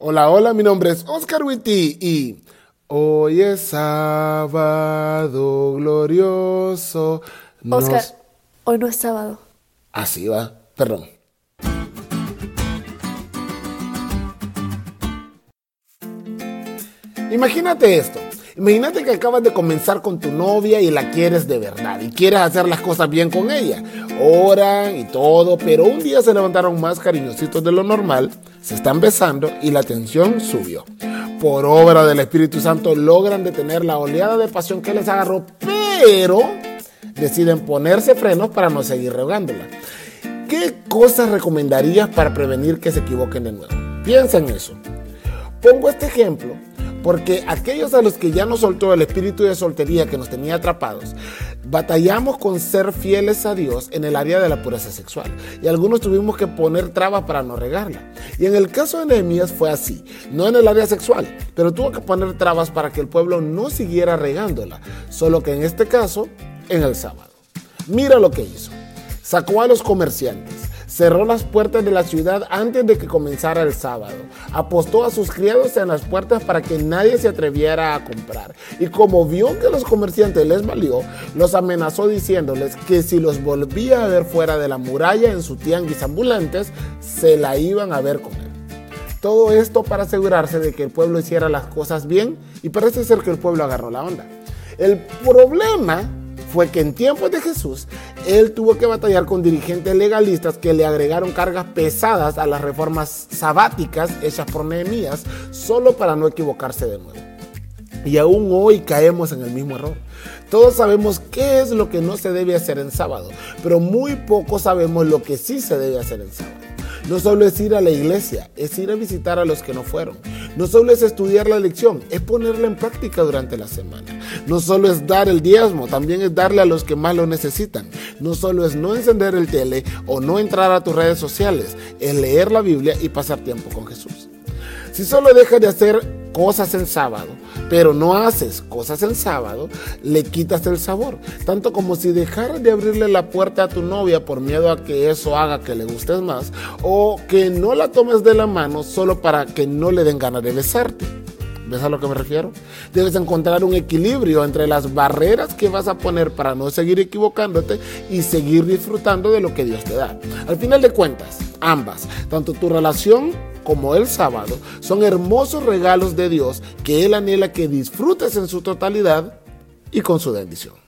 Hola, hola, mi nombre es Oscar Witty y hoy es sábado glorioso. Oscar, hoy no es sábado. Así va, perdón. Imagínate esto. Imagínate que acabas de comenzar con tu novia y la quieres de verdad y quieres hacer las cosas bien con ella. Oran y todo, pero un día se levantaron más cariñositos de lo normal, se están besando y la tensión subió. Por obra del Espíritu Santo logran detener la oleada de pasión que les agarró, pero deciden ponerse frenos para no seguir rogándola. ¿Qué cosas recomendarías para prevenir que se equivoquen de nuevo? Piensa en eso. Pongo este ejemplo porque aquellos a los que ya nos soltó el espíritu de soltería que nos tenía atrapados, batallamos con ser fieles a Dios en el área de la pureza sexual. Y algunos tuvimos que poner trabas para no regarla. Y en el caso de Nehemías fue así, no en el área sexual, pero tuvo que poner trabas para que el pueblo no siguiera regándola, solo que en este caso, en el sábado. Mira lo que hizo. Sacó a los comerciantes cerró las puertas de la ciudad antes de que comenzara el sábado. Apostó a sus criados en las puertas para que nadie se atreviera a comprar. Y como vio que los comerciantes les valió, los amenazó diciéndoles que si los volvía a ver fuera de la muralla en su tianguis ambulantes, se la iban a ver con él. Todo esto para asegurarse de que el pueblo hiciera las cosas bien y parece ser que el pueblo agarró la onda. El problema fue que en tiempos de Jesús, él tuvo que batallar con dirigentes legalistas que le agregaron cargas pesadas a las reformas sabáticas hechas por Nehemías, solo para no equivocarse de nuevo. Y aún hoy caemos en el mismo error. Todos sabemos qué es lo que no se debe hacer en sábado, pero muy poco sabemos lo que sí se debe hacer en sábado. No solo es ir a la iglesia, es ir a visitar a los que no fueron. No solo es estudiar la lección, es ponerla en práctica durante la semana. No solo es dar el diezmo, también es darle a los que más lo necesitan. No solo es no encender el tele o no entrar a tus redes sociales, es leer la Biblia y pasar tiempo con Jesús. Si solo dejas de hacer cosas en sábado, pero no haces cosas en sábado, le quitas el sabor. Tanto como si dejaras de abrirle la puerta a tu novia por miedo a que eso haga que le gustes más, o que no la tomes de la mano solo para que no le den ganas de besarte. ¿Ves a lo que me refiero? Debes encontrar un equilibrio entre las barreras que vas a poner para no seguir equivocándote y seguir disfrutando de lo que Dios te da. Al final de cuentas, ambas, tanto tu relación como el sábado, son hermosos regalos de Dios que Él anhela que disfrutes en su totalidad y con su bendición.